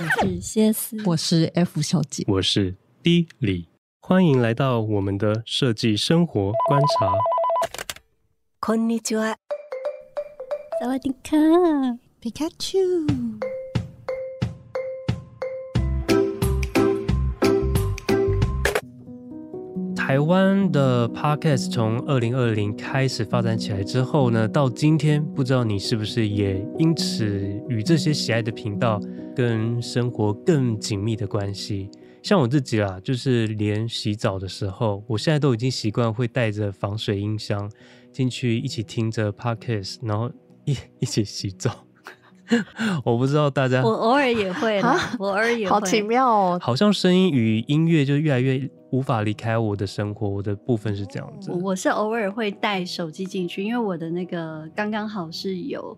我是谢思，我是 F 小姐，我是 D 李，欢迎来到我们的设计生活观察。こんにちは。萨瓦迪卡，皮卡丘。 台湾的 Podcast 从二零二零开始发展起来之后呢，到今天，不知道你是不是也因此与这些喜爱的频道跟生活更紧密的关系？像我自己啦，就是连洗澡的时候，我现在都已经习惯会带着防水音箱进去，一起听着 Podcast，然后一 一起洗澡。我不知道大家，我偶尔也会啦，我偶尔也会，好奇妙哦。好像声音与音乐就越来越无法离开我的生活，我的部分是这样子。我是偶尔会带手机进去，因为我的那个刚刚好是有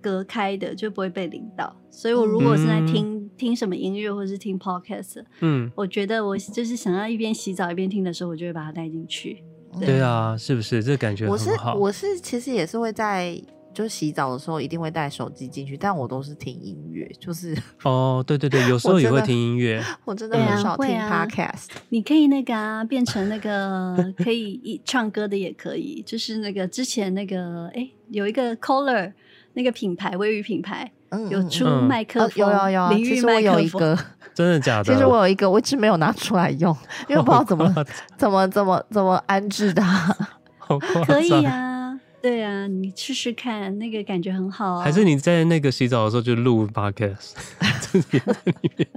隔开的，就不会被淋到。所以我如果是在听、嗯、听什么音乐或是听 podcast，嗯，我觉得我就是想要一边洗澡一边听的时候，我就会把它带进去。对，啊，是不是这、感觉很好？我是我是其实也是会在。就洗澡的时候一定会带手机进去，但我都是听音乐，就是 哦，对对对，有时候也会听音乐。我真的很少听 podcast。啊啊、你可以那个啊，变成那个可以一唱歌的也可以，就是那个之前那个哎，有一个 Kohler 那个品牌，卫浴品牌，嗯、有出麦克风，有有有，其实我有一个，真的假的？其实我有一个，我一直没有拿出来用，因为不知道怎么怎么怎么怎么安置它。可以啊。对啊，你试试看，那个感觉很好啊。还是你在那个洗澡的时候就录 podcast，自己在里面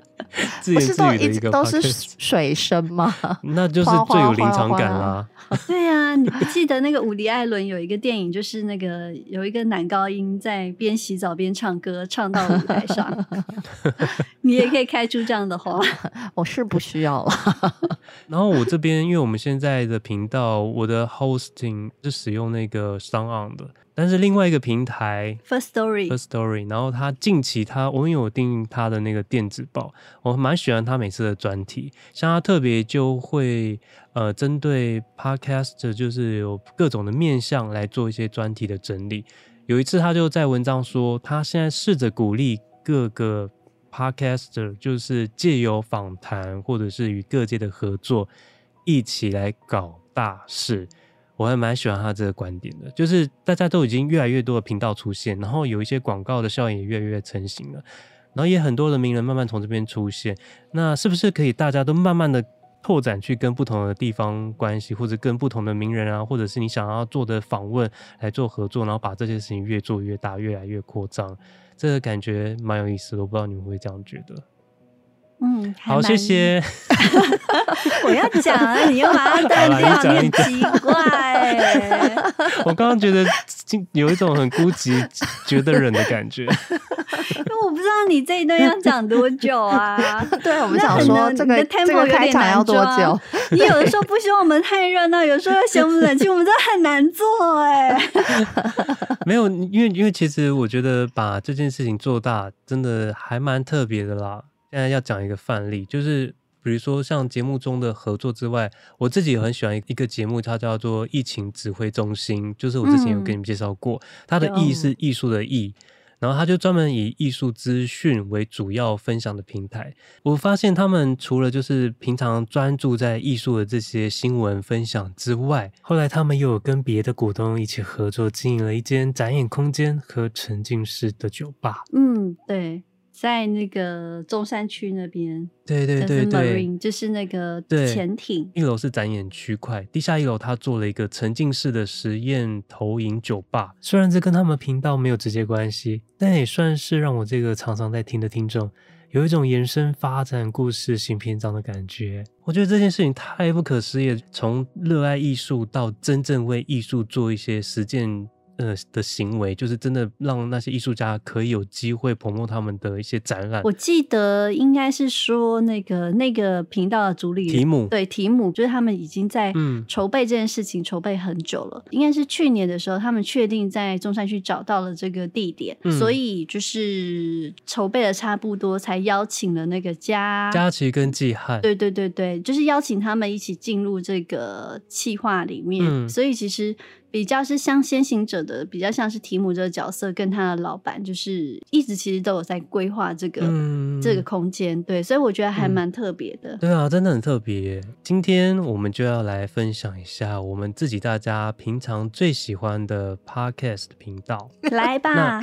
自言自语的一个 podcast，都是水声吗？那就是最有临场感啦。对啊，你不记得那个伍迪·艾伦有一个电影，就是那个有一个男高音在边洗澡边唱歌，唱到舞台上。你也可以开出这样的花，我是不需要了。然后我这边，因为我们现在的频道，我的 hosting 是使用那个 SoundOn 的，但是另外一个平台 First Story，First Story，然后他近期他，我们有订他的那个电子报，我蛮喜欢他每次的专题，像他特别就会呃针对 Podcast 就是有各种的面向来做一些专题的整理。有一次他就在文章说，他现在试着鼓励各个。Podcaster 就是借由访谈或者是与各界的合作，一起来搞大事。我还蛮喜欢他这个观点的，就是大家都已经越来越多的频道出现，然后有一些广告的效应也越来越成型了，然后也很多的名人慢慢从这边出现。那是不是可以大家都慢慢的拓展去跟不同的地方关系，或者跟不同的名人啊，或者是你想要做的访问来做合作，然后把这些事情越做越大，越来越扩张。这个感觉蛮有意思的，我不知道你们会这样觉得。嗯，好，谢谢。我要讲，你又把它断掉，你很奇怪。我刚刚觉得有一种很孤寂、觉得冷的感觉。因为我不知道你这一段要讲多久啊？对，我们想说这个的 tempo 有点难多久。你有的时候不希望我们太热闹，有时候又嫌我们冷清，我们真的很难做哎。没有，因为因为其实我觉得把这件事情做大，真的还蛮特别的啦。现在要讲一个范例，就是比如说像节目中的合作之外，我自己也很喜欢一个节目，它叫做疫情指挥中心，就是我之前有跟你们介绍过，嗯、它的“艺”是艺术的“艺”，然后它就专门以艺术资讯为主要分享的平台。我发现他们除了就是平常专注在艺术的这些新闻分享之外，后来他们又有跟别的股东一起合作，经营了一间展演空间和沉浸式的酒吧。嗯，对。在那个中山区那边，对对对对，就是那个潜艇。一楼是展演区块，地下一楼他做了一个沉浸式的实验投影酒吧。虽然这跟他们频道没有直接关系，但也算是让我这个常常在听的听众有一种延伸发展故事新篇章的感觉。我觉得这件事情太不可思议，从热爱艺术到真正为艺术做一些实践。呃的行为，就是真的让那些艺术家可以有机会 promote 他们的一些展览。我记得应该是说那个那个频道的主理提姆，对提姆，就是他们已经在筹备这件事情筹备很久了。嗯、应该是去年的时候，他们确定在中山区找到了这个地点，嗯、所以就是筹备的差不多，才邀请了那个佳佳琪跟季汉，对对对对，就是邀请他们一起进入这个企划里面。嗯、所以其实。比较是像先行者的，比较像是提姆这个角色跟他的老板，就是一直其实都有在规划这个、嗯、这个空间，对，所以我觉得还蛮特别的、嗯。对啊，真的很特别。今天我们就要来分享一下我们自己大家平常最喜欢的 podcast 频道，来吧。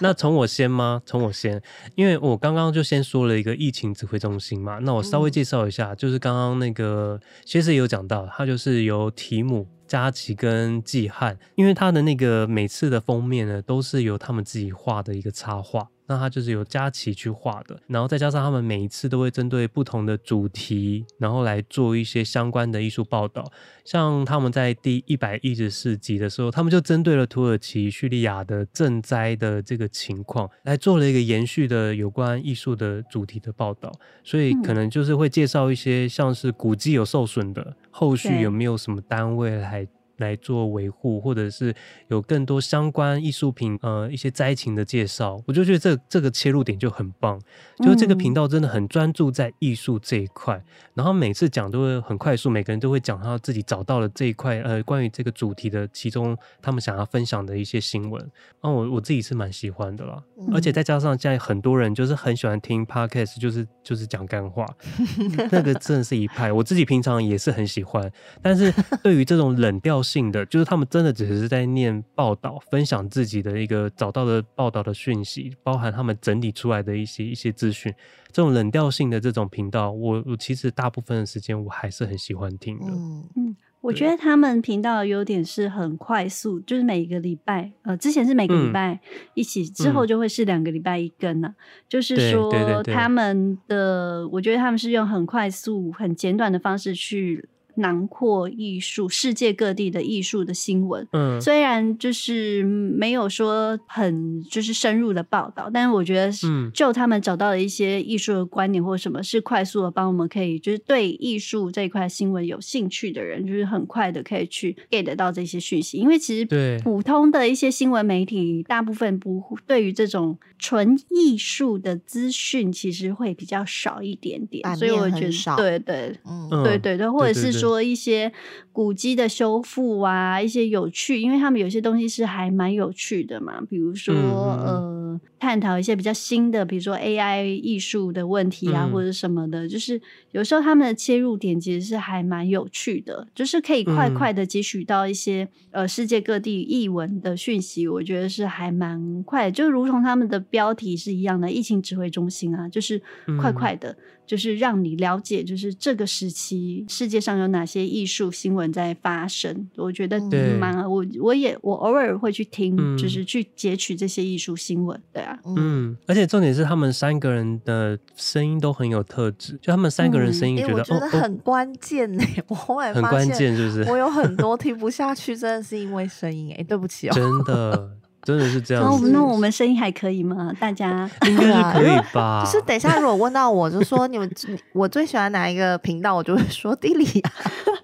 那从我先吗？从我先，因为我刚刚就先说了一个疫情指挥中心嘛，那我稍微介绍一下，嗯、就是刚刚那个其实也有讲到，他就是由提姆。佳琪跟季汉，因为他的那个每次的封面呢，都是由他们自己画的一个插画。那他就是由佳琪去画的，然后再加上他们每一次都会针对不同的主题，然后来做一些相关的艺术报道。像他们在第一百一十四集的时候，他们就针对了土耳其叙利亚的赈灾的这个情况，来做了一个延续的有关艺术的主题的报道。所以可能就是会介绍一些像是古迹有受损的，后续有没有什么单位来。来做维护，或者是有更多相关艺术品，呃，一些灾情的介绍，我就觉得这这个切入点就很棒。就是这个频道真的很专注在艺术这一块，嗯、然后每次讲都会很快速，每个人都会讲他自己找到了这一块，呃，关于这个主题的其中他们想要分享的一些新闻。啊，我我自己是蛮喜欢的啦，嗯、而且再加上现在很多人就是很喜欢听 podcast，就是就是讲干话，那个真的是一派。我自己平常也是很喜欢，但是对于这种冷调性的，就是他们真的只是在念报道，分享自己的一个找到的报道的讯息，包含他们整理出来的一些一些资讯。这种冷调性的这种频道，我我其实大部分的时间我还是很喜欢听的。嗯嗯，我觉得他们频道的优点是很快速，就是每个礼拜，呃，之前是每个礼拜一起，嗯、之后就会是两个礼拜一更呢、啊。嗯、就是说，他们的，我觉得他们是用很快速、很简短的方式去。囊括艺术，世界各地的艺术的新闻，嗯，虽然就是没有说很就是深入的报道，但是我觉得是就他们找到的一些艺术的观点或什么，是快速的帮我们可以就是对艺术这一块新闻有兴趣的人，就是很快的可以去 get 得到这些讯息，因为其实对。普通的一些新闻媒体，大部分不对于这种纯艺术的资讯，其实会比较少一点点，所以我觉得对对，嗯，对对对，或者是说。一些古迹的修复啊，一些有趣，因为他们有些东西是还蛮有趣的嘛，比如说、嗯、呃，探讨一些比较新的，比如说 AI 艺术的问题啊，嗯、或者什么的，就是有时候他们的切入点其实是还蛮有趣的，就是可以快快的汲取到一些、嗯、呃世界各地译文的讯息，我觉得是还蛮快的，就如同他们的标题是一样的，疫情指挥中心啊，就是快快的。嗯就是让你了解，就是这个时期世界上有哪些艺术新闻在发生。我觉得蛮我我也我偶尔会去听，嗯、就是去截取这些艺术新闻。对啊，嗯，而且重点是他们三个人的声音都很有特质，就他们三个人声音觉得、嗯欸、我觉得很关键呢。我后来很关键，是不是？我有很多听不下去，真的是因为声音哎，对不起哦，真的。真的是这样子，那我们声音还可以吗？大家应该是可以吧？就是等一下，如果问到我，就说你们我最喜欢哪一个频道，我就会说地理啊。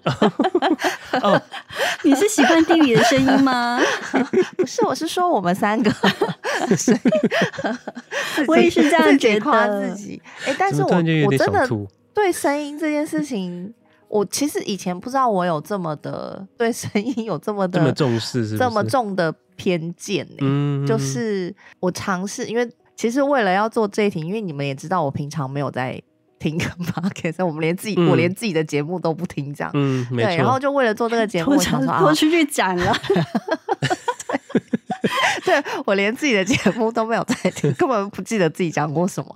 哦，你是喜欢地理的声音吗？不是，我是说我们三个 声音。我也是这样觉得。夸自己。哎，但是我我真的对声音这件事情。我其实以前不知道我有这么的对声音有这么的这么重视是是，这么重的偏见呢、欸？嗯，就是我尝试，因为其实为了要做这一题，因为你们也知道我平常没有在听 podcast，我们连自己、嗯、我连自己的节目都不听这样，嗯，对，然后就为了做这个节目，我想说拖出去斩了。对，我连自己的节目都没有在听，根本不记得自己讲过什么。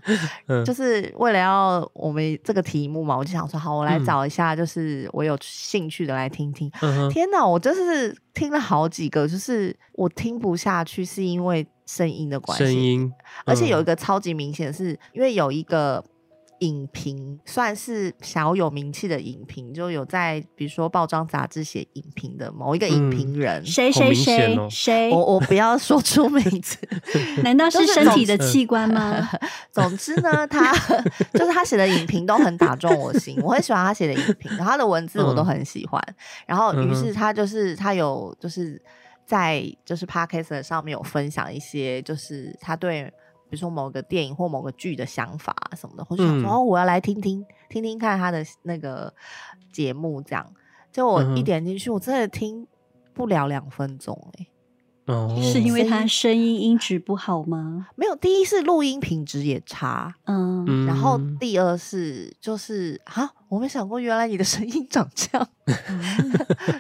嗯、就是为了要我们这个题目嘛，我就想说，好，我来找一下，就是我有兴趣的来听听。嗯、天哪，我就是听了好几个，就是我听不下去，是因为声音的关系。声音，嗯、而且有一个超级明显是，是因为有一个。影评算是小有名气的影评，就有在比如说报章杂志写影评的某一个影评人，谁谁谁谁，我我不要说出名字，难道是身体的器官吗？总之呢，他 就是他写的影评都很打中我心，我很喜欢他写的影评，然后他的文字我都很喜欢，嗯、然后于是他就是他有就是在就是 Podcast 上面有分享一些就是他对。比如说某个电影或某个剧的想法什么的，我就想说，哦，我要来听听听听看他的那个节目，这样。就我一点进去，我真的听不了两分钟哎。哦，是因为他声音音质不好吗？没有，第一是录音品质也差，嗯，然后第二是就是啊，我没想过原来你的声音长这样，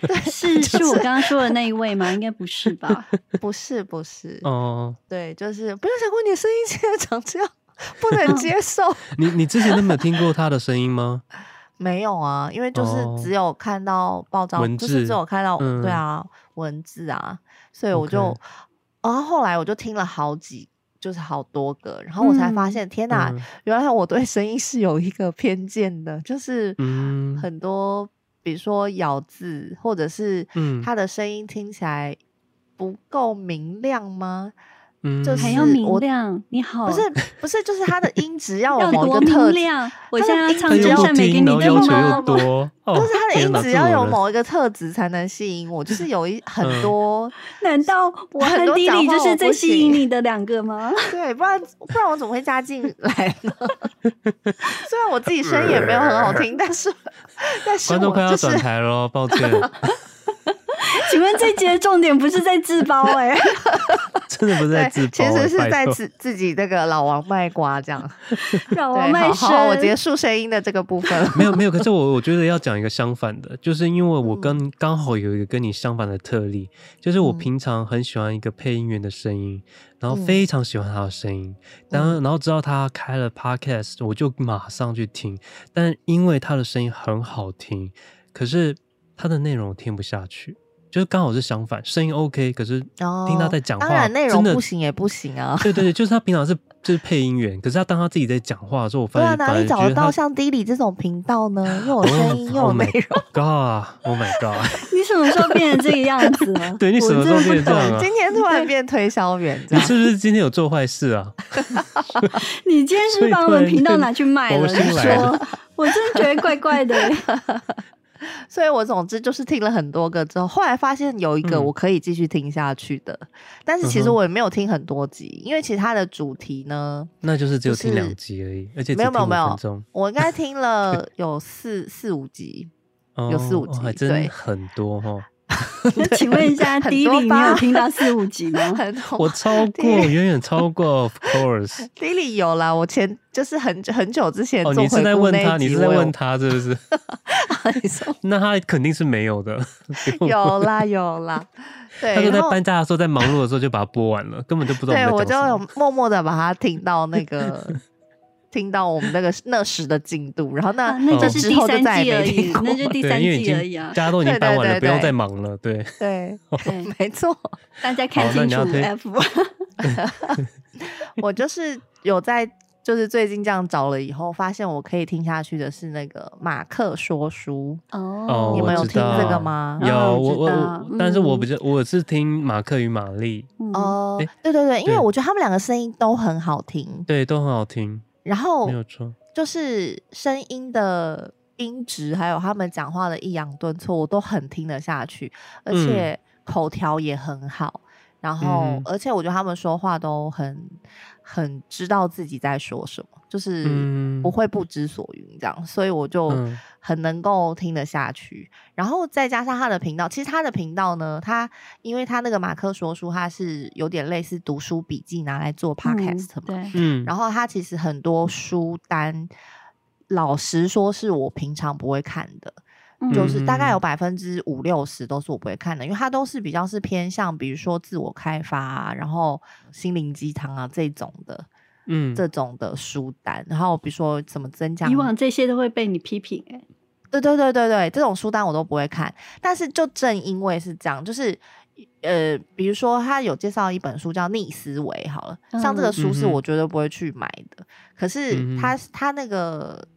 对，是是我刚刚说的那一位吗？应该不是吧？不是不是，哦，对，就是没有想过你的声音现在长这样，不能接受。你你之前都没有听过他的声音吗？没有啊，因为就是只有看到报章，就是只有看到对啊文字啊。所以我就.然后后来我就听了好几，就是好多个，然后我才发现，嗯、天哪，嗯、原来我对声音是有一个偏见的，就是很多，比如说咬字，或者是他的声音听起来不够明亮吗？嗯，就是还要明亮，你好，不是不是，就是它的音质要 有某一个特质。我现在要唱歌下面给你听吗？就 是它的音质要有某一个特质才能吸引我，就是有一 很多。难道我和弟弟就是最吸引你的两个吗？对，不然不然我怎么会加进来呢？虽然我自己声音也没有很好听，但是但是观众快要转台了，抱歉。请问这集的重点不是在自爆哎、欸，真的不是在自爆，其实是在自自己这个老王卖瓜这样。老王好，我结束声音的这个部分。没有没有，可是我我觉得要讲一个相反的，就是因为我跟刚、嗯、好有一个跟你相反的特例，就是我平常很喜欢一个配音员的声音，然后非常喜欢他的声音，当、嗯、然后知道他开了 podcast，我就马上去听，但因为他的声音很好听，可是他的内容听不下去。就是刚好是相反，声音 OK，可是听他在讲话，当然内容不行也不行啊。对对对，就是他平常是就是配音员，可是他当他自己在讲话的时候，我发现哪里找得到像 Dilly 这种频道呢？又有声音又有内容。God，Oh my God！你什么时候变成这个样子了？对，你什么时候变成这样？今天突然变推销员，你是不是今天有做坏事啊？你今天是不是把我们频道拿去卖了？你说，我真的觉得怪怪的。所以我总之就是听了很多个之后，后来发现有一个我可以继续听下去的，嗯、但是其实我也没有听很多集，因为其他的主题呢，那就是只有听两集而已，而且没有没有没有，我应该听了 有四四五集，有四五集，哦真很多哈。那 请问一下，迪里你有听到四五集吗？我超过，远远超过，Of course。迪里有啦，我前就是很很久之前。哦，你是在问他？你是在问他是不是？那他肯定是没有的。有啦有啦，对。他就在搬家的时候，在忙碌的时候就把它播完了，根本就不知道。对，我就有默默的把它听到那个。听到我们那个那时的进度，然后那那就是第三季而已，那就第三季而已啊。大家都已经搬完了，不用再忙了。对对对，没错。大家看清楚 F。我就是有在，就是最近这样找了以后，发现我可以听下去的是那个马克说书哦。你们有听这个吗？有我我，但是我比较我是听马克与玛丽哦。对对对，因为我觉得他们两个声音都很好听，对，都很好听。然后没有错，就是声音的音质，还有他们讲话的抑扬顿挫，我都很听得下去，而且口条也很好。然后，嗯、而且我觉得他们说话都很很知道自己在说什么，就是不会不知所云这样，嗯、所以我就很能够听得下去。嗯、然后再加上他的频道，其实他的频道呢，他因为他那个马克说书，他是有点类似读书笔记拿来做 podcast 嘛，对，嗯，然后他其实很多书单，老实说是我平常不会看的。就是大概有百分之五六十都是我不会看的，因为它都是比较是偏向，比如说自我开发啊，然后心灵鸡汤啊这种的，嗯，这种的书单，然后比如说怎么增加，以往这些都会被你批评哎、欸，对对对对对，这种书单我都不会看，但是就正因为是这样，就是呃，比如说他有介绍一本书叫《逆思维》，好了，像这个书是我绝对不会去买的，嗯、可是他他那个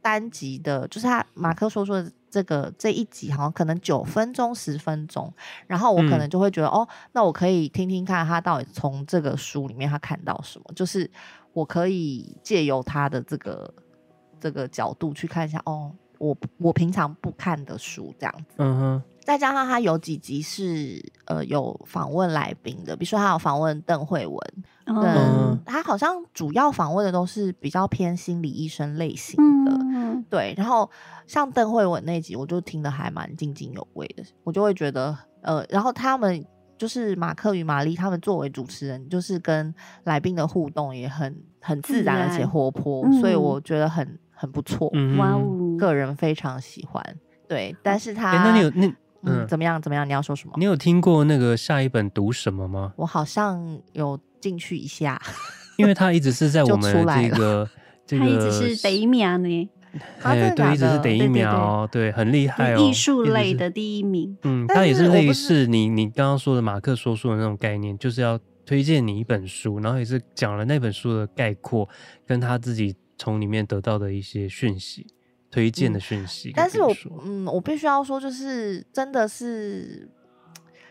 单集的，就是他马克说说的。这个这一集好像可能九分钟十分钟，然后我可能就会觉得、嗯、哦，那我可以听听看他到底从这个书里面他看到什么，就是我可以借由他的这个这个角度去看一下哦，我我平常不看的书这样子。嗯哼，再加上他有几集是呃有访问来宾的，比如说他有访问邓慧文，嗯、哦，他好像主要访问的都是比较偏心理医生类型的，嗯、对。然后像邓慧文那集，我就听得还蛮津津有味的，我就会觉得呃，然后他们就是马克与玛丽他们作为主持人，就是跟来宾的互动也很很自然而且活泼，嗯、所以我觉得很很不错，哇、嗯，个人非常喜欢。对，但是他，欸、那你有那。嗯，怎么样？怎么样？你要说什么？你有听过那个下一本读什么吗？我好像有进去一下，因为他一直是在我们这个，这个、他一直是第一名呢。哎，对，一直是第一名哦，对，很厉害哦，艺术类的第一名。嗯，他也是类似你你刚刚说的马克说书的那种概念，就是要推荐你一本书，然后也是讲了那本书的概括，跟他自己从里面得到的一些讯息。推荐的讯息，嗯，但是我嗯，我必须要说，就是真的是，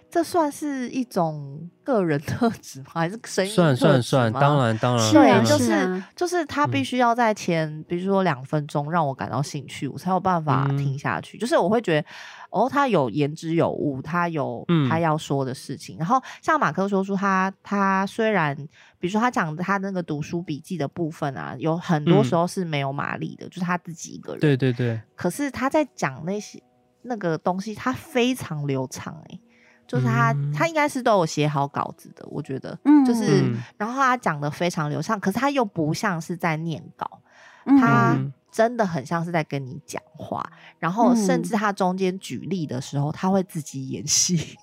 这算是一种个人特质吗？还是声音算算算，当然当然，对，就是就是他必须要在前，嗯、比如说两分钟让我感到兴趣，我才有办法听下去。嗯、就是我会觉得。哦，他有言之有物，他有他要说的事情。嗯、然后像马克说出，他他虽然，比如说他讲的他那个读书笔记的部分啊，有很多时候是没有玛丽的，嗯、就是他自己一个人。对对对。可是他在讲那些那个东西，他非常流畅哎、欸，就是他、嗯、他应该是都有写好稿子的，我觉得，嗯，就是然后他讲的非常流畅，可是他又不像是在念稿，他。嗯真的很像是在跟你讲话，然后甚至他中间举例的时候，他会自己演戏，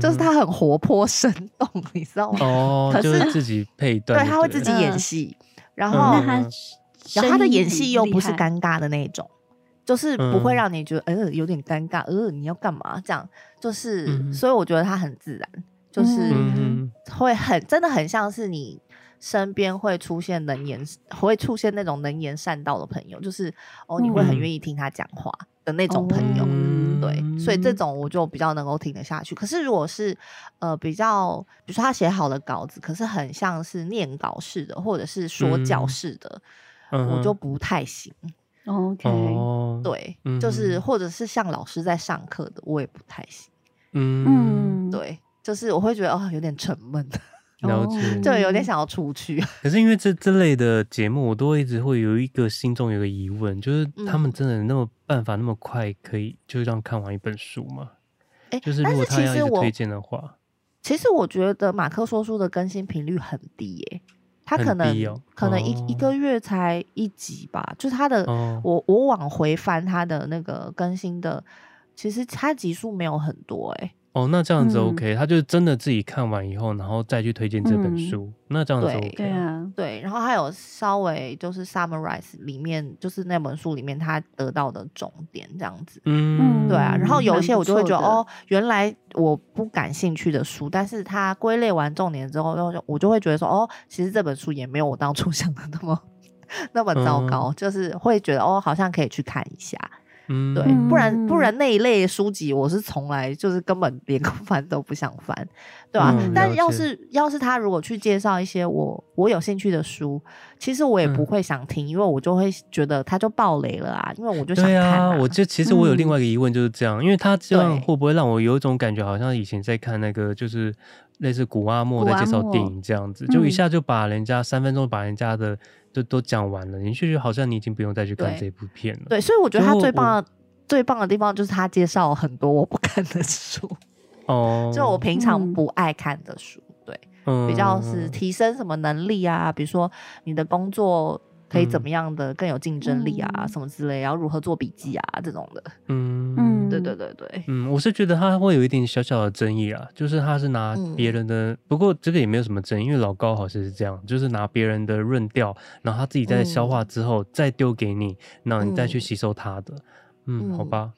就是他很活泼生动，你知道吗？哦，可是自己配段，对，他会自己演戏，嗯、然后，嗯、然后他的演戏又不是尴尬的那种，就是不会让你觉得呃有点尴尬，呃你要干嘛？这样？就是，嗯、所以我觉得他很自然，就是会很真的很像是你。身边会出现能言，会出现那种能言善道的朋友，就是哦，你会很愿意听他讲话的那种朋友，嗯、对，所以这种我就比较能够听得下去。可是如果是呃比较，比如说他写好的稿子，可是很像是念稿式的，或者是说教式的，嗯、我就不太行。OK，对，就是或者是像老师在上课的，我也不太行。嗯，对，就是我会觉得哦，有点沉闷。了解，就有点想要出去。可是因为这这类的节目，我都会一直会有一个心中有个疑问，就是他们真的那么办法那么快可以就这样看完一本书吗？哎、欸，就是如果他要一直推荐的话，其实我觉得马克说书的更新频率很低耶，他可能、哦、可能一一个月才一集吧，就是他的，哦、我我往回翻他的那个更新的，其实他集数没有很多哎。哦，那这样子 OK，、嗯、他就真的自己看完以后，然后再去推荐这本书，嗯、那这样子 OK。对啊，对，然后还有稍微就是 summarize 里面，就是那本书里面他得到的重点这样子。嗯，对啊。然后有一些我就会觉得，哦，原来我不感兴趣的书，但是他归类完重点之后，就我就会觉得说，哦，其实这本书也没有我当初 想的那么那么糟糕，嗯、就是会觉得，哦，好像可以去看一下。嗯，对，不然不然那一类书籍我是从来就是根本连翻 都不想翻，对吧？嗯、但要是要是他如果去介绍一些我我有兴趣的书，其实我也不会想听，嗯、因为我就会觉得他就爆雷了啊，因为我就想看、啊。对啊，我就其实我有另外一个疑问就是这样，嗯、因为他这样会不会让我有一种感觉，好像以前在看那个就是类似古阿莫在介绍电影这样子，就一下就把人家三分钟把人家的。就都讲完了，你就觉得好像你已经不用再去看这部片了。对，所以我觉得他最棒的、最棒的地方就是他介绍很多我不看的书。哦，就我平常不爱看的书，对，嗯、比较是提升什么能力啊，比如说你的工作。可以怎么样的更有竞争力啊，嗯、什么之类，然后如何做笔记啊，这种的。嗯嗯，对对对对。嗯，我是觉得他会有一点小小的争议啊，就是他是拿别人的，嗯、不过这个也没有什么争议，因为老高好像是这样，就是拿别人的润调，然后他自己在消化之后再丢给你，然后你再去吸收他的。嗯，嗯好吧。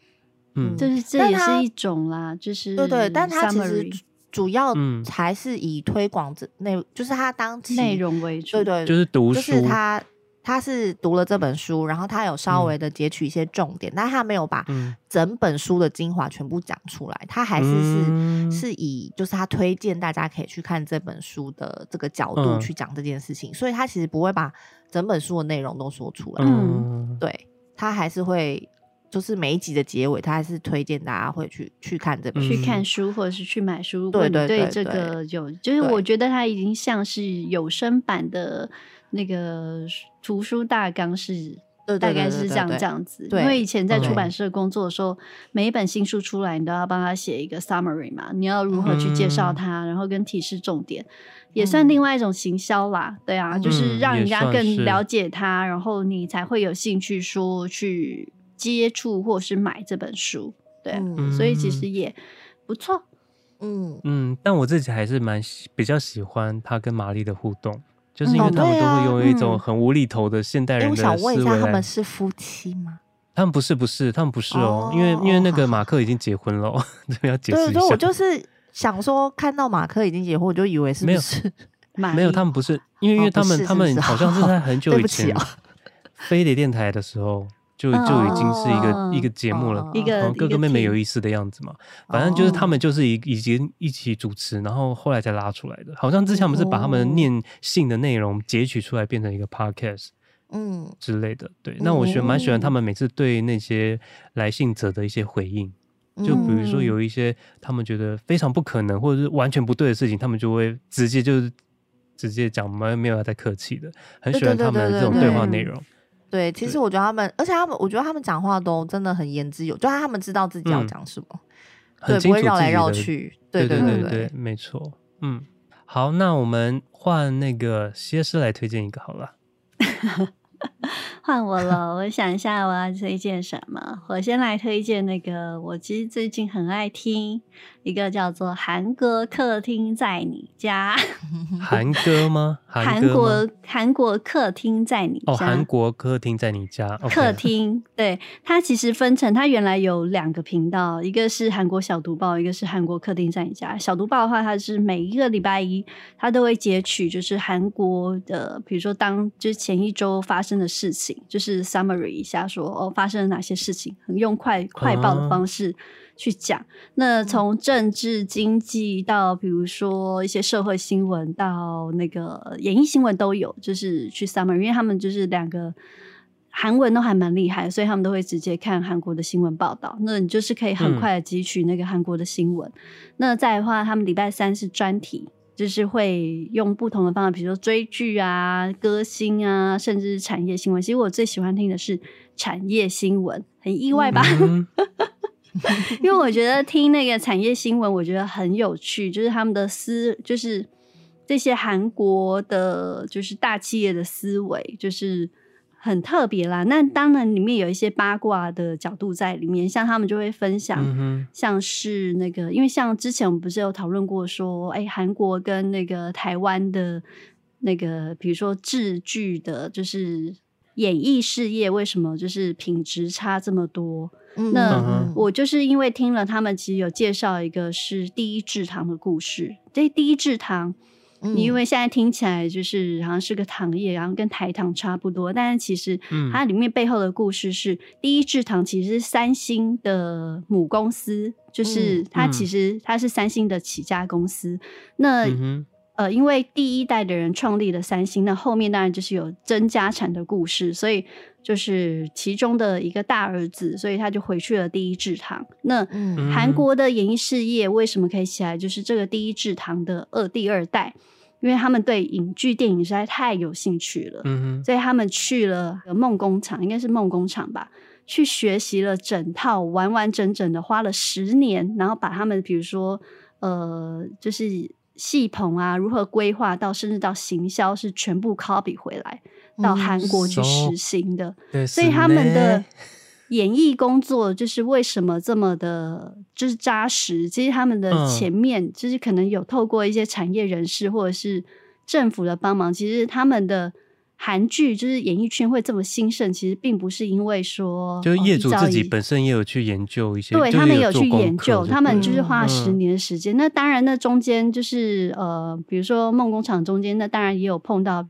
嗯，就是这也是一种啦，就是对对，但他其实主要还是以推广这内，就是他当内容为主，对对，就是读书，就是他。他是读了这本书，然后他有稍微的截取一些重点，嗯、但他没有把整本书的精华全部讲出来，他还是是、嗯、是以就是他推荐大家可以去看这本书的这个角度去讲这件事情，嗯、所以他其实不会把整本书的内容都说出来。嗯，对，他还是会就是每一集的结尾，他还是推荐大家会去去看这本书，去看书或者是去买书。如果你对这个有，就是我觉得它已经像是有声版的那个图书大纲是。大概是这样这样子，因为以前在出版社工作的时候，每一本新书出来，你都要帮他写一个 summary 嘛，你要如何去介绍它，然后跟提示重点，也算另外一种行销啦。对啊，就是让人家更了解它，然后你才会有兴趣说去接触或是买这本书。对，所以其实也不错。嗯嗯，但我自己还是蛮比较喜欢他跟玛丽的互动。就是因为他们都会用一种很无厘头的现代人的思维。我想问一下，他们是夫妻吗？他们不是，不是，他们不是哦。因为因为那个马克已经结婚了，这边要解释一下。对，我就是想说，看到马克已经结婚，我就以为是不是？没有，他们不是，因为因为他们他们好像是在很久以前 飞碟电台的时候。就就已经是一个、oh, 一个节目了，一个哥哥妹妹有意思的样子嘛。反正就是他们就是已已经一起主持，然后后来才拉出来的。好像之前我们是把他们念信的内容截取出来，变成一个 podcast，嗯之类的。对，那我喜蛮喜欢他们每次对那些来信者的一些回应。就比如说有一些他们觉得非常不可能或者是完全不对的事情，他们就会直接就是直接讲，没没有要再客气的。很喜欢他们的这种对话内容。对，其实我觉得他们，而且他们，我觉得他们讲话都真的很言之有，就他们知道自己要讲什么，对，不会绕来绕去。对对对对，没错。嗯，好，那我们换那个谢师来推荐一个好了。换我了，我想一下我要推荐什么。我先来推荐那个，我其实最近很爱听一个叫做 《韩国客厅在你家》。韩歌吗？韩国韩国客厅在你家。哦，韩国客厅在你家。客厅，对，它其实分成，它原来有两个频道，一个是韩国小读报，一个是韩国客厅在你家。小读报的话，它是每一个礼拜一，它都会截取，就是韩国的，比如说当就是前一周发生的事情。就是 summary 一下说，说哦发生了哪些事情，很用快快报的方式去讲。啊、那从政治经济到比如说一些社会新闻，到那个演艺新闻都有，就是去 summary，因为他们就是两个韩文都还蛮厉害，所以他们都会直接看韩国的新闻报道。那你就是可以很快的汲取那个韩国的新闻。嗯、那再的话，他们礼拜三是专题。就是会用不同的方法，比如说追剧啊、歌星啊，甚至是产业新闻。其实我最喜欢听的是产业新闻，很意外吧？嗯、因为我觉得听那个产业新闻，我觉得很有趣，就是他们的思，就是这些韩国的，就是大企业的思维，就是。很特别啦，那当然里面有一些八卦的角度在里面，像他们就会分享，像是那个，因为像之前我们不是有讨论过说，哎，韩国跟那个台湾的那个，比如说制剧的，就是演艺事业为什么就是品质差这么多？那我就是因为听了他们其实有介绍一个是第一制糖的故事，这第一制糖。你因为现在听起来就是好像是个糖业，然后跟台糖差不多，但是其实它里面背后的故事是，第一制糖其实是三星的母公司，就是它其实它是三星的起家公司。那呃，因为第一代的人创立了三星，那后面当然就是有争家产的故事，所以就是其中的一个大儿子，所以他就回去了第一制糖。那韩国的演艺事业为什么可以起来？就是这个第一制糖的二第二代。因为他们对影剧、电影实在太有兴趣了，嗯，所以他们去了梦工厂，应该是梦工厂吧，去学习了整套完完整整的，花了十年，然后把他们比如说呃，就是系统啊，如何规划到，甚至到行销是全部 copy 回来到韩国去实行的，嗯、所以他们的。演艺工作就是为什么这么的，就是扎实。其实他们的前面就是可能有透过一些产业人士或者是政府的帮忙。其实他们的韩剧就是演艺圈会这么兴盛，其实并不是因为说，就是业主自己本身也有去研究一些，对他们有去研究，他们就是花十年的时间。那当然，那中间就是呃，比如说梦工厂中间，那当然也有碰到。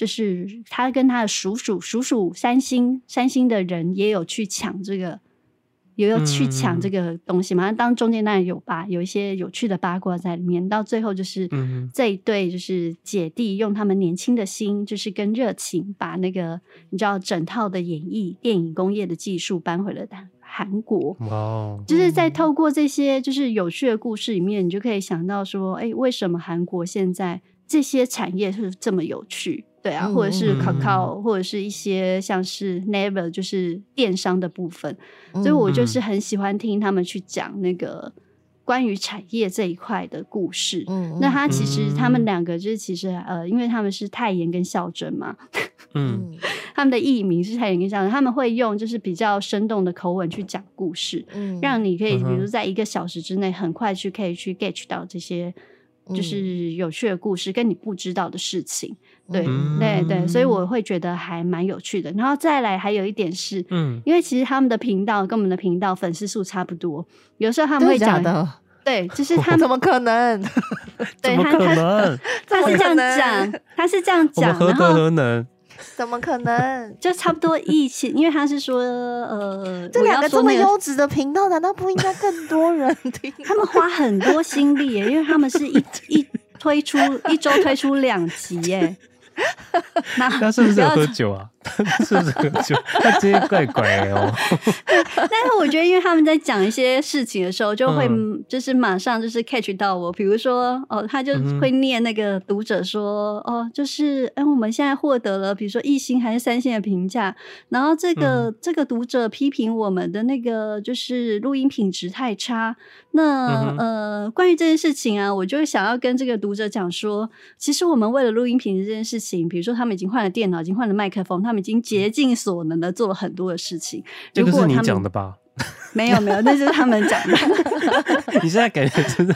就是他跟他的叔叔，叔叔三星，三星的人也有去抢这个，也有去抢这个东西嘛。嗯、当中间当然有吧，有一些有趣的八卦在里面。到最后就是这一对就是姐弟，用他们年轻的心，就是跟热情，把那个你知道整套的演艺电影工业的技术搬回了韩国。哦，就是在透过这些就是有趣的故事里面，你就可以想到说，哎，为什么韩国现在这些产业是这么有趣？对啊，或者是 Kakao，或者是一些像是 Never，就是电商的部分。所以我就是很喜欢听他们去讲那个。关于产业这一块的故事，嗯，那他其实他们两个就是其实呃，因为他们是泰妍跟孝真嘛，嗯，他们的艺名是泰妍跟孝真，他们会用就是比较生动的口吻去讲故事，嗯，让你可以比如在一个小时之内很快去可以去 get 到这些就是有趣的故事跟你不知道的事情，对对对，所以我会觉得还蛮有趣的。然后再来还有一点是，嗯，因为其实他们的频道跟我们的频道粉丝数差不多，有时候他们会讲的。对，就是 他们怎么可能？对，怎么可能？他是这样讲，他是这样讲，何德何能？怎么可能？就差不多一起，因为他是说，呃，这两个这么优质的频道，难道不应该更多人听？他们花很多心力耶，因为他们是一一推出一周推出两集耶。那他是不是要喝酒啊？是不是喝酒？他今天怪怪的哦。但是我觉得，因为他们在讲一些事情的时候，就会就是马上就是 catch 到我。比如说，哦，他就会念那个读者说，哦，就是哎，我们现在获得了比如说一星还是三星的评价，然后这个这个读者批评我们的那个就是录音品质太差。那呃，关于这件事情啊，我就想要跟这个读者讲说，其实我们为了录音品质这件事情，比如说他们已经换了电脑，已经换了麦克风，他们已经竭尽所能的做了很多的事情。这个是你讲的吧？没有没有，那是他们讲的。你现在感觉真的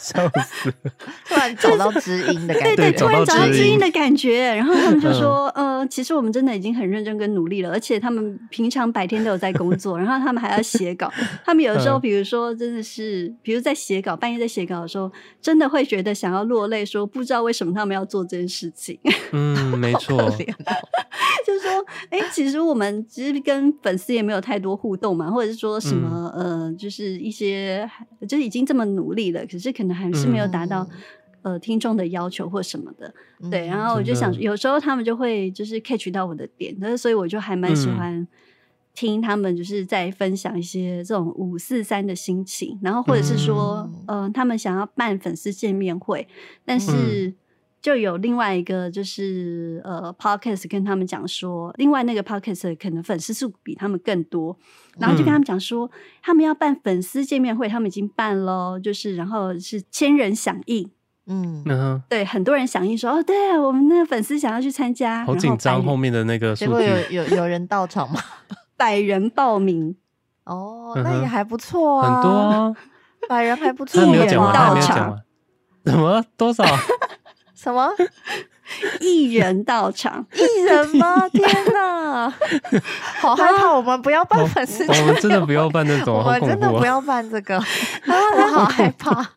笑死，突然找到知音的感觉，对对，突然找到知音的感觉。然后他们就说，呃，其实我们真的已经很认真跟努力了，而且他们平常白天都有在工作，然后他们还要写稿。他们有的时候，比如说真的是，比如在写稿，半夜在写稿的时候，真的会觉得想要落泪，说不知道为什么他们要做这件事情。嗯，没错，就是说，哎，其实我们其实跟粉丝也没有太多互动嘛，或者是说什么、嗯、呃，就是一些就是已经这么努力了，可是可能还是没有达到、嗯、呃听众的要求或什么的，嗯、对。然后我就想，有时候他们就会就是 catch 到我的点，但是所以我就还蛮喜欢听他们就是在分享一些这种五四三的心情，然后或者是说，嗯、呃，他们想要办粉丝见面会，但是。嗯就有另外一个就是呃，podcast 跟他们讲说，另外那个 podcast 可能粉丝数比他们更多，然后就跟他们讲说，嗯、他们要办粉丝见面会，他们已经办了，就是然后是千人响应，嗯，对，很多人响应说，哦，对我们那个粉丝想要去参加，好紧张，后面的那个数据，结果有有有人到场吗？百人报名，哦，那也还不错啊，很多啊，百人还不错，一人到场，怎么多少？什么？一人到场？一人吗？天哪！好害怕！我们不要办粉丝，我们真的不要办那种，我们真的不要办这个，我好害怕。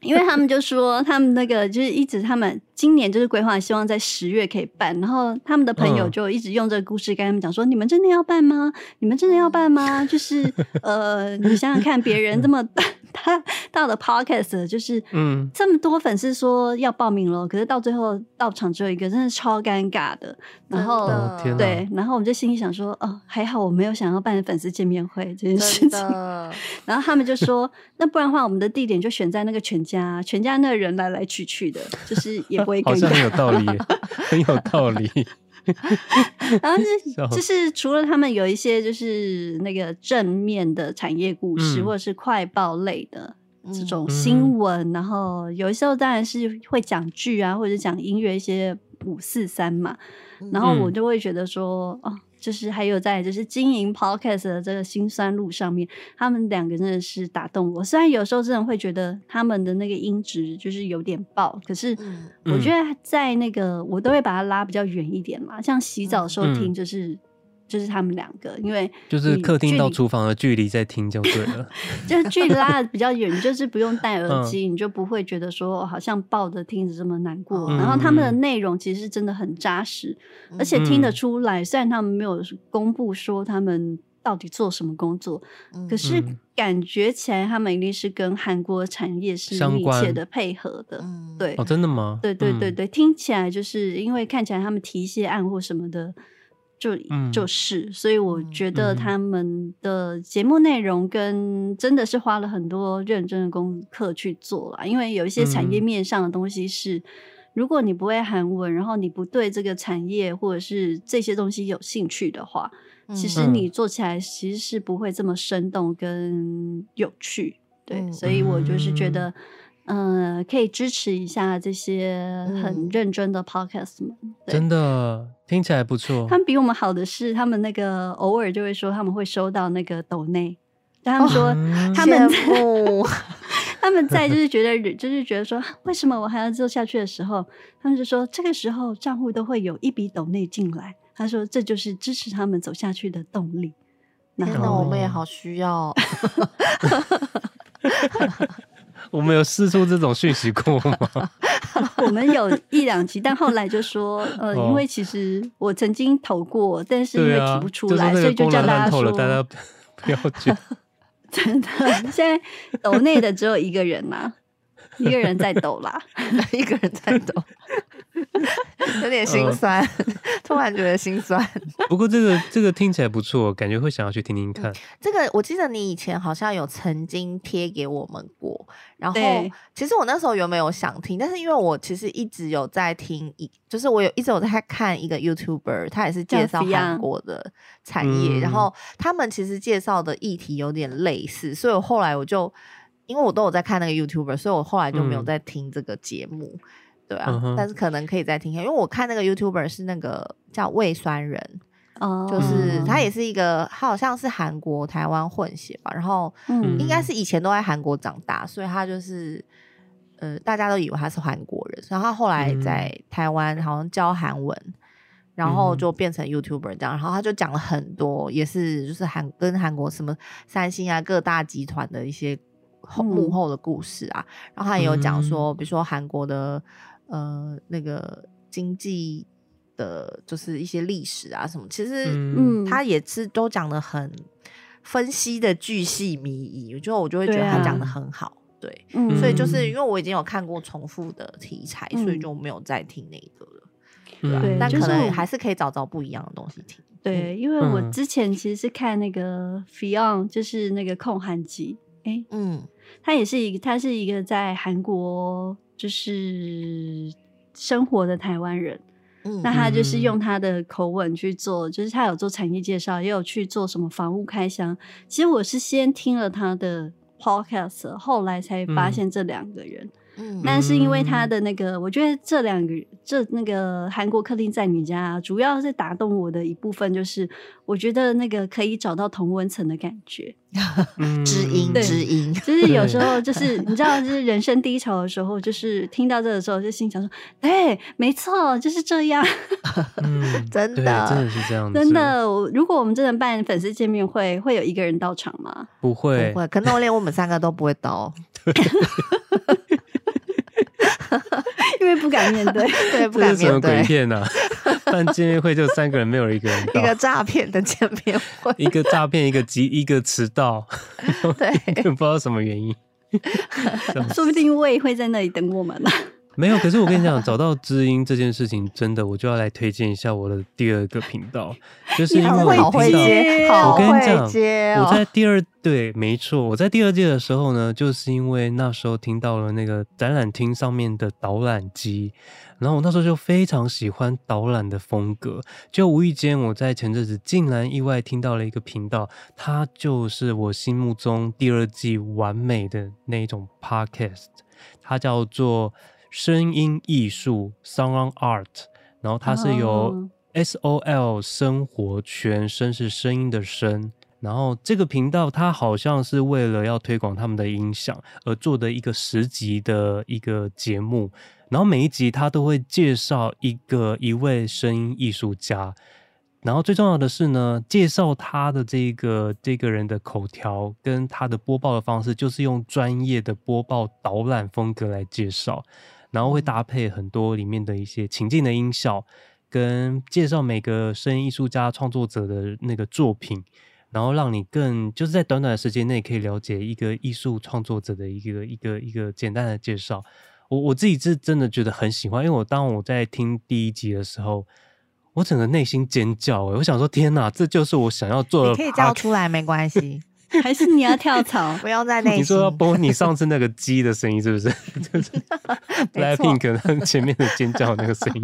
因为他们就说，他们那个就是一直，他们今年就是规划，希望在十月可以办。然后他们的朋友就一直用这个故事跟他们讲说：“你们真的要办吗？你们真的要办吗？”就是呃，你想想看，别人这么大。他到了 podcast 就是，嗯，这么多粉丝说要报名了，可是到最后到场只有一个，真的超尴尬的。然后，哦、对，然后我们就心里想说，哦，还好我没有想要办粉丝见面会这件事情。然后他们就说，那不然的话，我们的地点就选在那个全家，全家那人来来去去的，就是也不会 尴尬。好 像很有道理，很有道理。然后是就是除了他们有一些就是那个正面的产业故事，嗯、或者是快报类的这种新闻，嗯、然后有时候当然是会讲剧啊，或者讲音乐一些五四三嘛，然后我就会觉得说、嗯、哦。就是还有在就是经营 podcast 的这个辛酸路上面，他们两个真的是打动我。虽然有时候真的会觉得他们的那个音质就是有点爆，可是我觉得在那个我都会把它拉比较远一点嘛。像洗澡的时候听，就是、嗯、就是他们两个，因为就是客厅到厨房的距离在听就对了，就是距离拉的比较远，就是不用戴 耳机，嗯、你就不会觉得说好像抱着听着这么难过。嗯、然后他们的内容其实真的很扎实。而且听得出来，虽然他们没有公布说他们到底做什么工作，嗯、可是感觉起来他们一定是跟韩国产业是密切的配合的。对，哦，真的吗？对对对对，嗯、听起来就是因为看起来他们提一些案或什么的，就就是，所以我觉得他们的节目内容跟真的是花了很多认真的功课去做了，因为有一些产业面上的东西是，如果你不会韩文，然后你不对这个产业或者是这些东西有兴趣的话，其实你做起来其实是不会这么生动跟有趣。对，所以我就是觉得。嗯、呃，可以支持一下这些很认真的 podcast 们，嗯、真的听起来不错。他们比我们好的是，他们那个偶尔就会说他们会收到那个抖内，但他们说、哦、他们 他们在就是觉得 就是觉得说为什么我还要做下去的时候，他们就说这个时候账户都会有一笔抖内进来。他说这就是支持他们走下去的动力。那那我们也好需要。我们有试出这种讯息过吗？我们有一两期，但后来就说，呃，因为其实我曾经投过，但是因为提不出来，啊、所以就叫大家说，大家不要去。真的，现在抖内的只有一个人嘛，一个人在抖啦，一个人在抖。有点心酸，呃、突然觉得心酸。不过这个这个听起来不错，感觉会想要去听听看。嗯、这个我记得你以前好像有曾经贴给我们过，然后其实我那时候有没有想听？但是因为我其实一直有在听一，就是我有一直有在看一个 YouTuber，他也是介绍韩国的产业，嗯、然后他们其实介绍的议题有点类似，所以我后来我就因为我都有在看那个 YouTuber，所以我后来就没有在听这个节目。嗯对啊，嗯、但是可能可以再听一下，因为我看那个 YouTuber 是那个叫胃酸人，哦，就是他也是一个，他好像是韩国台湾混血吧，然后应该是以前都在韩国长大，所以他就是呃，大家都以为他是韩国人，然后他后来在台湾好像教韩文，然后就变成 YouTuber 这样，然后他就讲了很多，也是就是韩跟韩国什么三星啊各大集团的一些后幕后的故事啊，然后他也有讲说，比如说韩国的。呃，那个经济的，就是一些历史啊什么，其实嗯，他也是都讲的很分析的巨细靡遗，我觉得我就会觉得他讲的很好，对，所以就是因为我已经有看过重复的题材，嗯、所以就没有再听那个了，对、啊、但可能还是可以找找不一样的东西听。对，因为我之前其实是看那个 Fion，就是那个控韩吉，哎、欸，嗯，他也是一个，他是一个在韩国。就是生活的台湾人，嗯，那他就是用他的口吻去做，就是他有做产业介绍，也有去做什么房屋开箱。其实我是先听了他的 podcast，后来才发现这两个人。嗯嗯，但是因为他的那个，我觉得这两个这那个韩国客厅在你家，主要是打动我的一部分就是，我觉得那个可以找到同温层的感觉，知音知音，就是有时候就是你知道，就是人生低潮的时候，就是听到这个时候就心想说，对，没错，就是这样，真的真的是这样，真的。如果我们真的办粉丝见面会，会有一个人到场吗？不会，不会，可能连我们三个都不会到。不敢面对，对，不敢面对。这是什么鬼片呢？办见面会就三个人，没有一个人。一个诈骗的见面会，一个诈骗，一个急，一个迟到。对，不知道什么原因。说不定魏会在那里等我们呢。没有，可是我跟你讲，找到知音这件事情，真的，我就要来推荐一下我的第二个频道，就是因为我听到，我跟你讲，我在第二对，没错，我在第二届的时候呢，就是因为那时候听到了那个展览厅上面的导览机，然后我那时候就非常喜欢导览的风格，就无意间我在前阵子竟然意外听到了一个频道，它就是我心目中第二季完美的那一种 podcast，它叫做。声音艺术 Sound Art，然后它是由 S O L 生活圈，声是声音的声，然后这个频道它好像是为了要推广他们的音响而做的一个十集的一个节目，然后每一集它都会介绍一个一位声音艺术家，然后最重要的是呢，介绍他的这个这个人的口条跟他的播报的方式，就是用专业的播报导览风格来介绍。然后会搭配很多里面的一些情境的音效，跟介绍每个声音艺术家创作者的那个作品，然后让你更就是在短短的时间内可以了解一个艺术创作者的一个一个一个简单的介绍。我我自己是真的觉得很喜欢，因为我当我在听第一集的时候，我整个内心尖叫哎！我想说，天哪，这就是我想要做的。你可以叫出来，没关系。还是你要跳槽？不要在内心。你说要播你上次那个鸡的声音是不是？就是 Blackpink 前面的尖叫那个声音，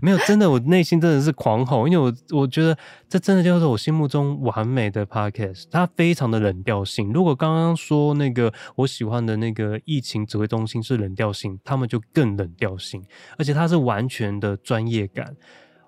没有，真的，我内心真的是狂吼，因为我我觉得这真的就是我心目中完美的 Podcast，它非常的冷调性。如果刚刚说那个我喜欢的那个疫情指挥中心是冷调性，他们就更冷调性，而且它是完全的专业感。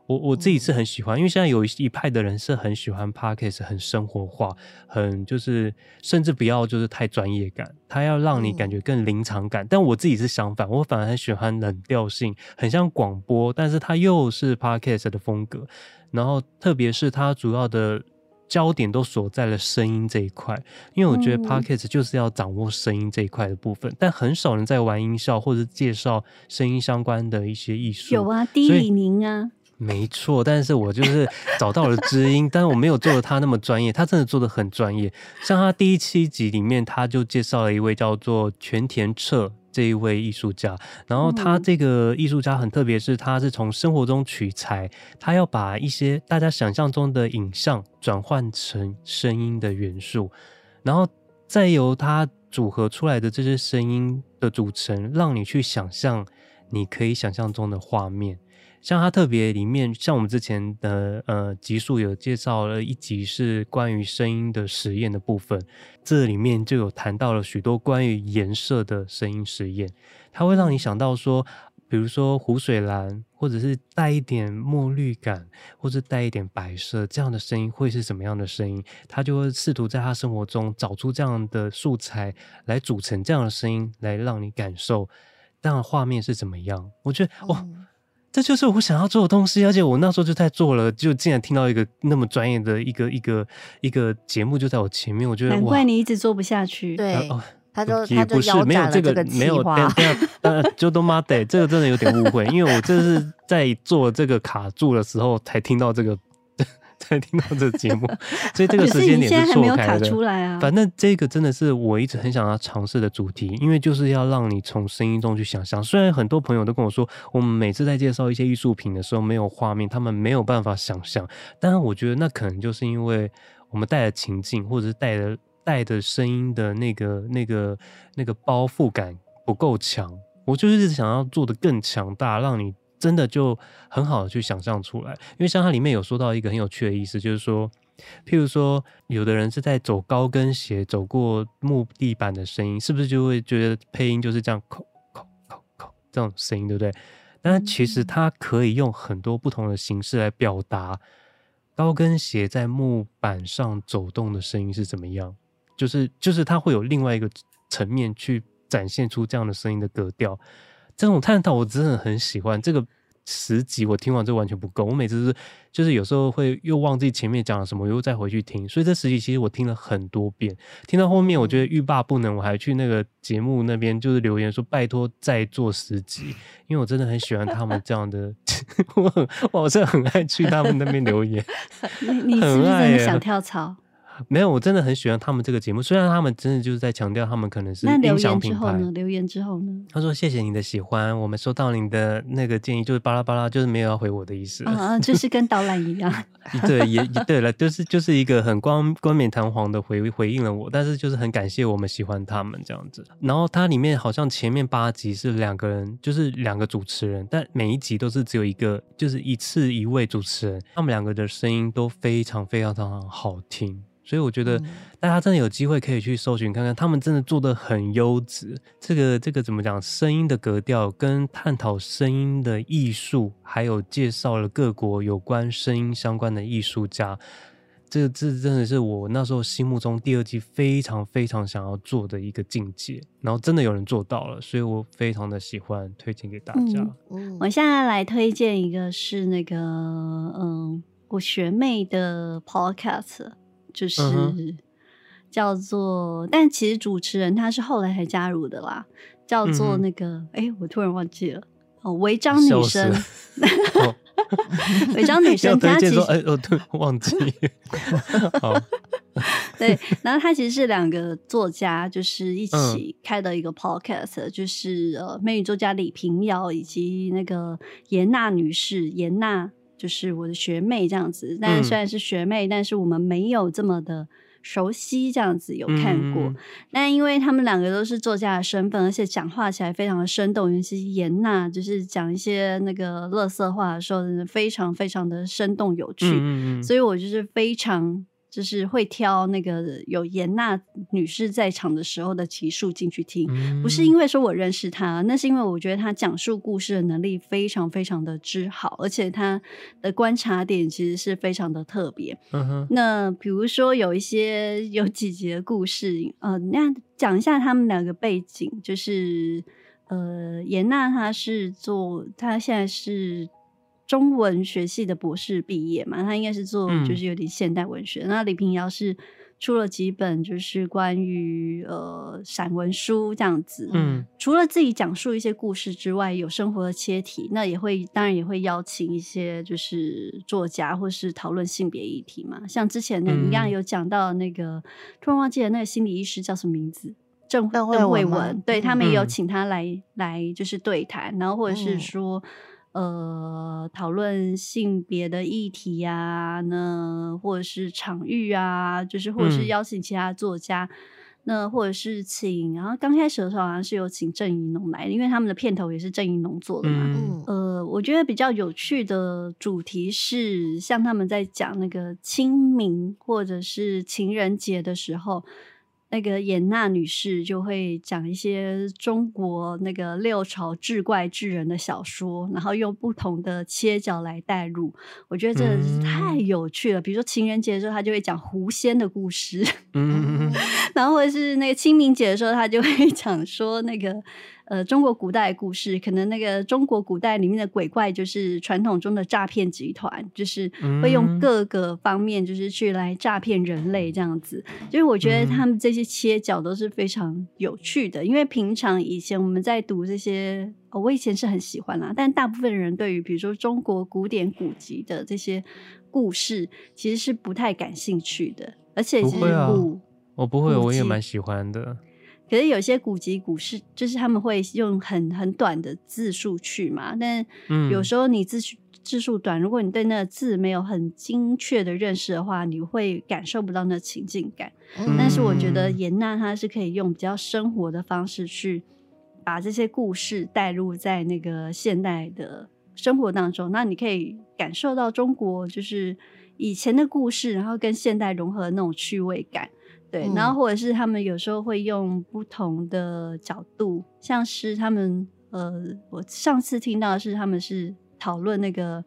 我我自己是很喜欢，因为现在有一派的人是很喜欢 Podcast，很生活化，很就是甚至不要就是太专业感，他要让你感觉更临场感。但我自己是相反，我反而很喜欢冷调性，很像广播，但是它又是 Podcast 的风格。然后特别是它主要的焦点都锁在了声音这一块，因为我觉得 Podcast 就是要掌握声音这一块的部分，但很少人在玩音效或者介绍声音相关的一些艺术。有啊，低李宁啊。没错，但是我就是找到了知音，但是我没有做的他那么专业，他真的做的很专业。像他第一期集里面，他就介绍了一位叫做全田彻这一位艺术家，然后他这个艺术家很特别，是他是从生活中取材，他要把一些大家想象中的影像转换成声音的元素，然后再由他组合出来的这些声音的组成，让你去想象你可以想象中的画面。像它特别里面，像我们之前的呃集数有介绍了一集是关于声音的实验的部分，这里面就有谈到了许多关于颜色的声音实验，它会让你想到说，比如说湖水蓝，或者是带一点墨绿感，或者带一点白色，这样的声音会是什么样的声音？他就会试图在他生活中找出这样的素材来组成这样的声音，来让你感受那画面是怎么样。我觉得哇。哦这就是我想要做的东西，而且我那时候就在做了，就竟然听到一个那么专业的一个一个一个节目就在我前面，我觉得难怪你一直做不下去。对，哦、他就也不是没有这个没有，没有，呃就都妈的，这个真的有点误会，因为我这是在做这个卡住的时候才听到这个。才听到这节目，所以这个时间点是错开的。啊、反正这个真的是我一直很想要尝试的主题，因为就是要让你从声音中去想象。虽然很多朋友都跟我说，我们每次在介绍一些艺术品的时候没有画面，他们没有办法想象。但是我觉得那可能就是因为我们带的情境，或者是带的带的声音的那个那个那个包覆感不够强。我就是一直想要做的更强大，让你。真的就很好的去想象出来，因为像它里面有说到一个很有趣的意思，就是说，譬如说，有的人是在走高跟鞋走过木地板的声音，是不是就会觉得配音就是这样，扣扣扣扣这种声音，对不对？但其实它可以用很多不同的形式来表达高跟鞋在木板上走动的声音是怎么样，就是就是它会有另外一个层面去展现出这样的声音的格调。这种探讨我真的很喜欢。这个十集我听完之后完全不够，我每次是就是有时候会又忘记前面讲了什么，我又再回去听。所以这十集其实我听了很多遍，听到后面我觉得欲罢不能，我还去那个节目那边就是留言说拜托再做十集，因为我真的很喜欢他们这样的，我很我好像很爱去他们那边留言。你你是不是想跳槽？没有，我真的很喜欢他们这个节目。虽然他们真的就是在强调他们可能是音响品牌。留言之后呢？他说：“谢谢你的喜欢，我们收到你的那个建议，就是巴拉巴拉，就是没有要回我的意思。”啊，就是跟导览一样。对，也对了，就是就是一个很光冠冕堂皇的回回应了我，但是就是很感谢我们喜欢他们这样子。然后它里面好像前面八集是两个人，就是两个主持人，但每一集都是只有一个，就是一次一位主持人，他们两个的声音都非常非常非常好听。所以我觉得大家真的有机会可以去搜寻看看，他们真的做的很优质。这个这个怎么讲？声音的格调跟探讨声音的艺术，还有介绍了各国有关声音相关的艺术家。这个这真的是我那时候心目中第二季非常非常想要做的一个境界。然后真的有人做到了，所以我非常的喜欢，推荐给大家。嗯，我现在来推荐一个是那个嗯，我学妹的 podcast。就是叫做，嗯、但其实主持人他是后来才加入的啦，叫做那个，哎、嗯欸，我突然忘记了哦，违章女生，违章女生，她其实，哎，我突然忘记，好，对，然后她其实是两个作家，就是一起开的一个 podcast，、嗯、就是呃，美女作家李平遥以及那个严娜女士，严娜。就是我的学妹这样子。但虽然是学妹，嗯、但是我们没有这么的熟悉，这样子有看过。嗯、但因为他们两个都是作家的身份，而且讲话起来非常的生动，尤其是严娜，就是讲一些那个乐色话的时候，真的非常非常的生动有趣。嗯、所以我就是非常。就是会挑那个有严娜女士在场的时候的集数进去听，嗯、不是因为说我认识她，那是因为我觉得她讲述故事的能力非常非常的之好，而且她的观察点其实是非常的特别。嗯、哼那比如说有一些有几集的故事，呃，那讲一下他们两个背景，就是呃，严娜她是做，她现在是。中文学系的博士毕业嘛，他应该是做就是有点现代文学。嗯、那李平瑶是出了几本就是关于呃散文书这样子。嗯，除了自己讲述一些故事之外，有生活的切题，那也会当然也会邀请一些就是作家或是讨论性别议题嘛。像之前呢，你刚刚有讲到那个，嗯、突然忘记了那个心理医师叫什么名字？郑邓惠文，对，他们也有请他来、嗯、来就是对谈，然后或者是说。嗯呃，讨论性别的议题啊，那或者是场域啊，就是或者是邀请其他作家，嗯、那或者是请，然后刚开始的时候好像是有请郑宜农来，因为他们的片头也是郑宜农做的嘛。嗯、呃，我觉得比较有趣的主题是，像他们在讲那个清明或者是情人节的时候。那个严娜女士就会讲一些中国那个六朝志怪志人的小说，然后用不同的切角来带入，我觉得真的是太有趣了。嗯、比如说情人节的时候，她就会讲狐仙的故事，嗯、然后或者是那个清明节的时候，她就会讲说那个。呃，中国古代的故事，可能那个中国古代里面的鬼怪，就是传统中的诈骗集团，就是会用各个方面，就是去来诈骗人类这样子。就是我觉得他们这些切角都是非常有趣的，因为平常以前我们在读这些，哦，我以前是很喜欢啦，但大部分人对于比如说中国古典古籍的这些故事，其实是不太感兴趣的，而且其实不，不会啊，我不会，我也蛮喜欢的。可是有些古籍古事，就是他们会用很很短的字数去嘛，但有时候你字字数短，如果你对那个字没有很精确的认识的话，你会感受不到那情境感。嗯、但是我觉得严娜她是可以用比较生活的方式去把这些故事带入在那个现代的生活当中，那你可以感受到中国就是以前的故事，然后跟现代融合的那种趣味感。对，然后或者是他们有时候会用不同的角度，嗯、像是他们呃，我上次听到的是他们是讨论那个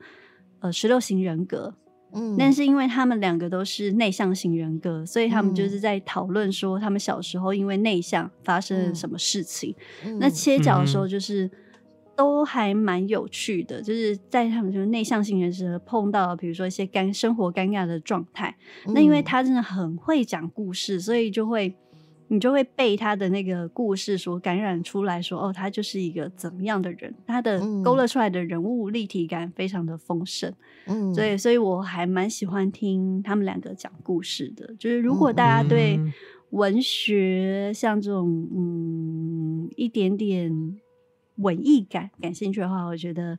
呃十六型人格，嗯，但是因为他们两个都是内向型人格，所以他们就是在讨论说他们小时候因为内向发生了什么事情，嗯、那切角的时候就是。嗯都还蛮有趣的，就是在他们就是内向型人士碰到，比如说一些尴生活尴尬的状态，嗯、那因为他真的很会讲故事，所以就会你就会被他的那个故事所感染出来说，哦，他就是一个怎么样的人，他的勾勒出来的人物立体感非常的丰盛，嗯，所以所以我还蛮喜欢听他们两个讲故事的，就是如果大家对文学像这种嗯一点点。文艺感感兴趣的话，我觉得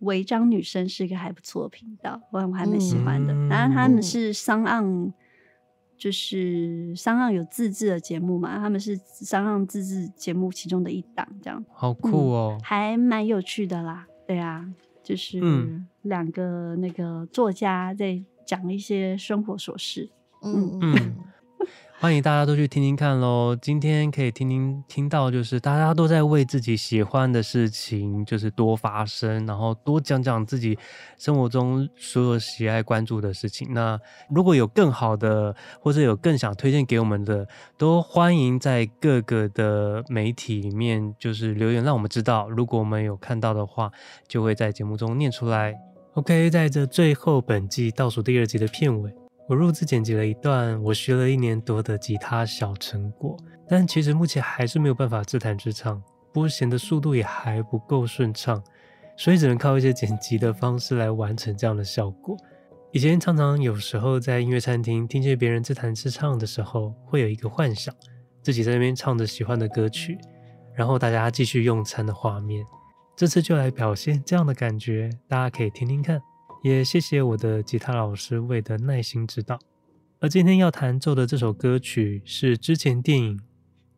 违章女生是一个还不错的频道，我我还蛮喜欢的。嗯、然后他们是 SoundOn，就是 SoundOn 有自制的节目嘛，他们是 SoundOn 自制节目其中的一档，这样好酷哦，嗯、还蛮有趣的啦。对啊，就是两个那个作家在讲一些生活琐事。嗯嗯。嗯欢迎大家都去听听看喽！今天可以听听听到，就是大家都在为自己喜欢的事情，就是多发声，然后多讲讲自己生活中所有喜爱关注的事情。那如果有更好的，或者有更想推荐给我们的，都欢迎在各个的媒体里面就是留言，让我们知道。如果我们有看到的话，就会在节目中念出来。OK，在这最后本季倒数第二集的片尾。我录制剪辑了一段我学了一年多的吉他小成果，但其实目前还是没有办法自弹自唱，拨弦的速度也还不够顺畅，所以只能靠一些剪辑的方式来完成这样的效果。以前常常有时候在音乐餐厅听见别人自弹自唱的时候，会有一个幻想，自己在那边唱着喜欢的歌曲，然后大家继续用餐的画面。这次就来表现这样的感觉，大家可以听听看。也谢谢我的吉他老师魏的耐心指导。而今天要弹奏的这首歌曲是之前电影《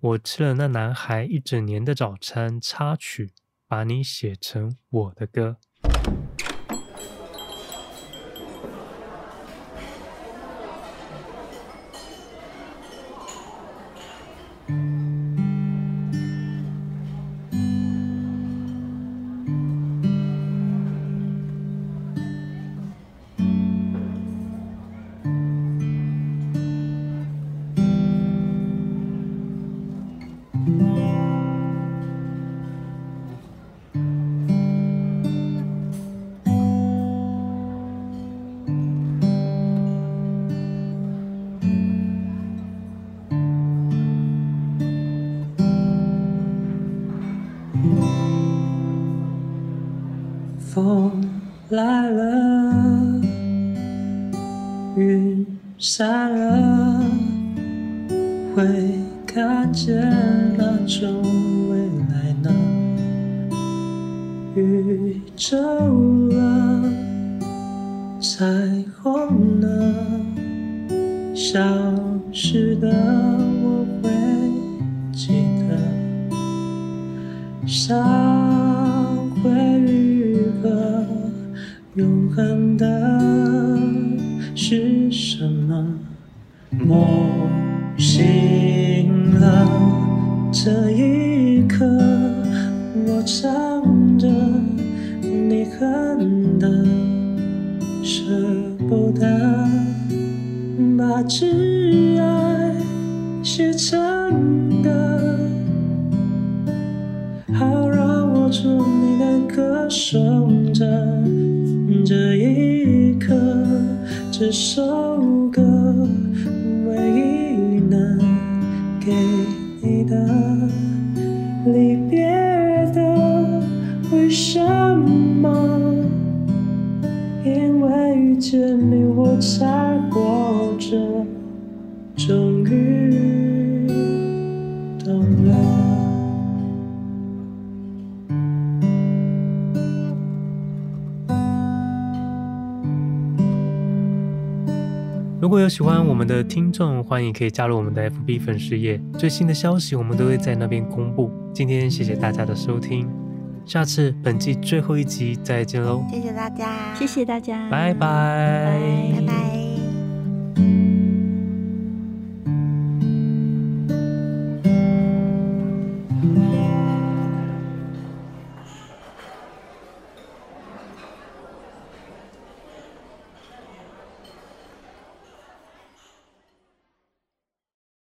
我吃了那男孩一整年的早餐》插曲，把你写成我的歌。这一刻，我唱着你哼的，舍不得把挚爱写成有喜欢我们的听众，欢迎可以加入我们的 FB 粉丝页，最新的消息我们都会在那边公布。今天谢谢大家的收听，下次本季最后一集再见喽！谢谢大家，谢谢大家，拜拜，拜拜。